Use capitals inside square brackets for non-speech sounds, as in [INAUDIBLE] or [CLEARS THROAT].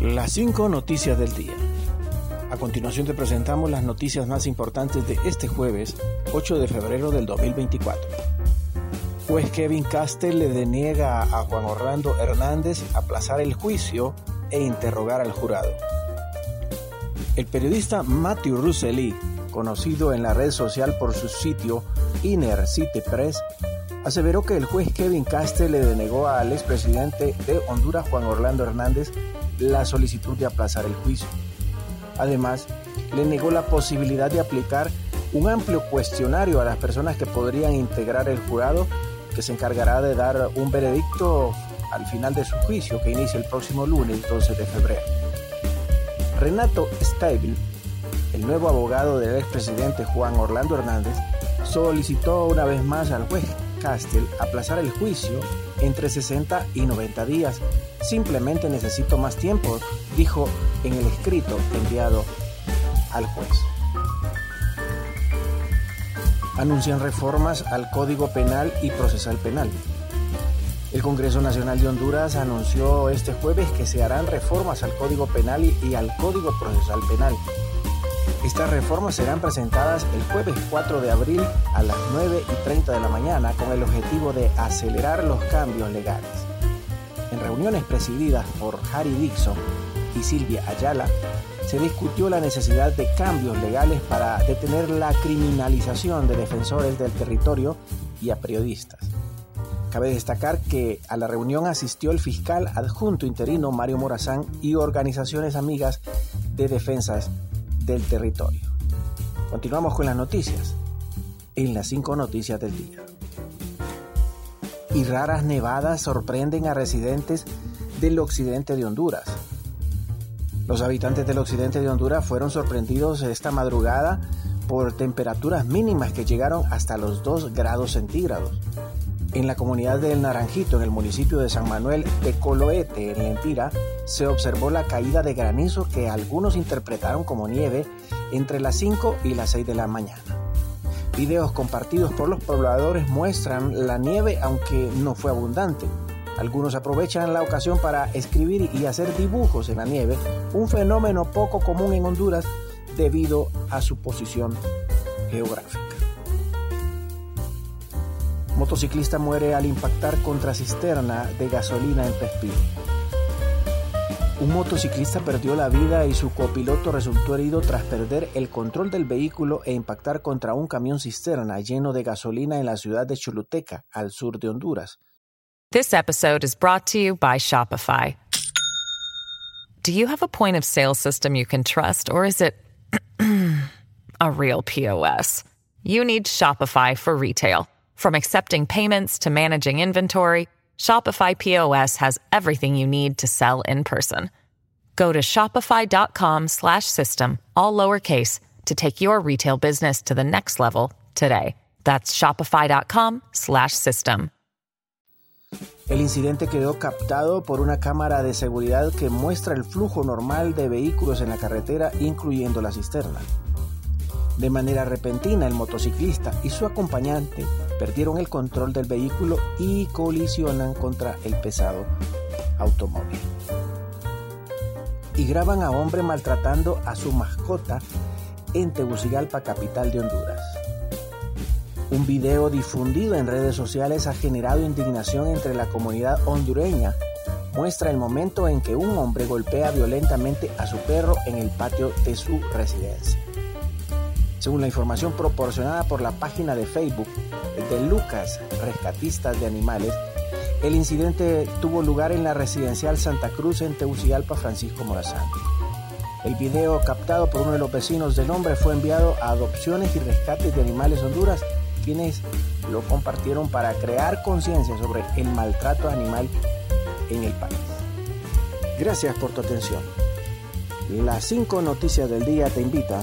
Las cinco noticias del día. A continuación te presentamos las noticias más importantes de este jueves, 8 de febrero del 2024. Juez Kevin Castell le deniega a Juan Orlando Hernández aplazar el juicio e interrogar al jurado. El periodista Matthew Russell, conocido en la red social por su sitio Inner City Press, aseveró que el juez Kevin Castell le denegó al expresidente de Honduras Juan Orlando Hernández la solicitud de aplazar el juicio. Además, le negó la posibilidad de aplicar un amplio cuestionario a las personas que podrían integrar el jurado que se encargará de dar un veredicto al final de su juicio que inicia el próximo lunes 12 de febrero. Renato Stable, el nuevo abogado del expresidente Juan Orlando Hernández, solicitó una vez más al juez Castell aplazar el juicio entre 60 y 90 días. Simplemente necesito más tiempo, dijo en el escrito enviado al juez. Anuncian reformas al Código Penal y Procesal Penal. El Congreso Nacional de Honduras anunció este jueves que se harán reformas al Código Penal y al Código Procesal Penal. Estas reformas serán presentadas el jueves 4 de abril a las 9 y 30 de la mañana con el objetivo de acelerar los cambios legales. En reuniones presididas por Harry Dixon y Silvia Ayala, se discutió la necesidad de cambios legales para detener la criminalización de defensores del territorio y a periodistas. Cabe destacar que a la reunión asistió el fiscal adjunto interino Mario Morazán y organizaciones amigas de defensas del territorio. Continuamos con las noticias, en las cinco noticias del día. Y raras nevadas sorprenden a residentes del occidente de Honduras. Los habitantes del occidente de Honduras fueron sorprendidos esta madrugada por temperaturas mínimas que llegaron hasta los 2 grados centígrados. En la comunidad del Naranjito, en el municipio de San Manuel de Coloete, en Lempira, se observó la caída de granizo que algunos interpretaron como nieve entre las 5 y las 6 de la mañana. Videos compartidos por los pobladores muestran la nieve aunque no fue abundante. Algunos aprovechan la ocasión para escribir y hacer dibujos en la nieve, un fenómeno poco común en Honduras debido a su posición geográfica. Motociclista muere al impactar contra cisterna de gasolina en Pespín. Un motociclista perdió la vida y su copiloto resultó herido tras perder el control del vehículo e impactar contra un camión cisterna lleno de gasolina en la ciudad de Choluteca, al sur de Honduras. This episode is brought to you by Shopify. Do you have a point of sale system you can trust, or is it [CLEARS THROAT] a real POS? You need Shopify for retail. From accepting payments to managing inventory, Shopify POS has everything you need to sell in person. Go to shopify.com slash system, all lowercase, to take your retail business to the next level today. That's shopify.com slash system. El incidente quedó captado por una cámara de seguridad que muestra el flujo normal de vehículos en la carretera, incluyendo la cisterna. De manera repentina, el motociclista y su acompañante perdieron el control del vehículo y colisionan contra el pesado automóvil. Y graban a hombre maltratando a su mascota en Tegucigalpa, capital de Honduras. Un video difundido en redes sociales ha generado indignación entre la comunidad hondureña. Muestra el momento en que un hombre golpea violentamente a su perro en el patio de su residencia. Según la información proporcionada por la página de Facebook de Lucas Rescatistas de Animales, el incidente tuvo lugar en la residencial Santa Cruz en Tegucigalpa, Francisco Morazán. El video captado por uno de los vecinos del hombre fue enviado a Adopciones y Rescates de Animales Honduras quienes lo compartieron para crear conciencia sobre el maltrato animal en el país. Gracias por tu atención. Las cinco noticias del día te invita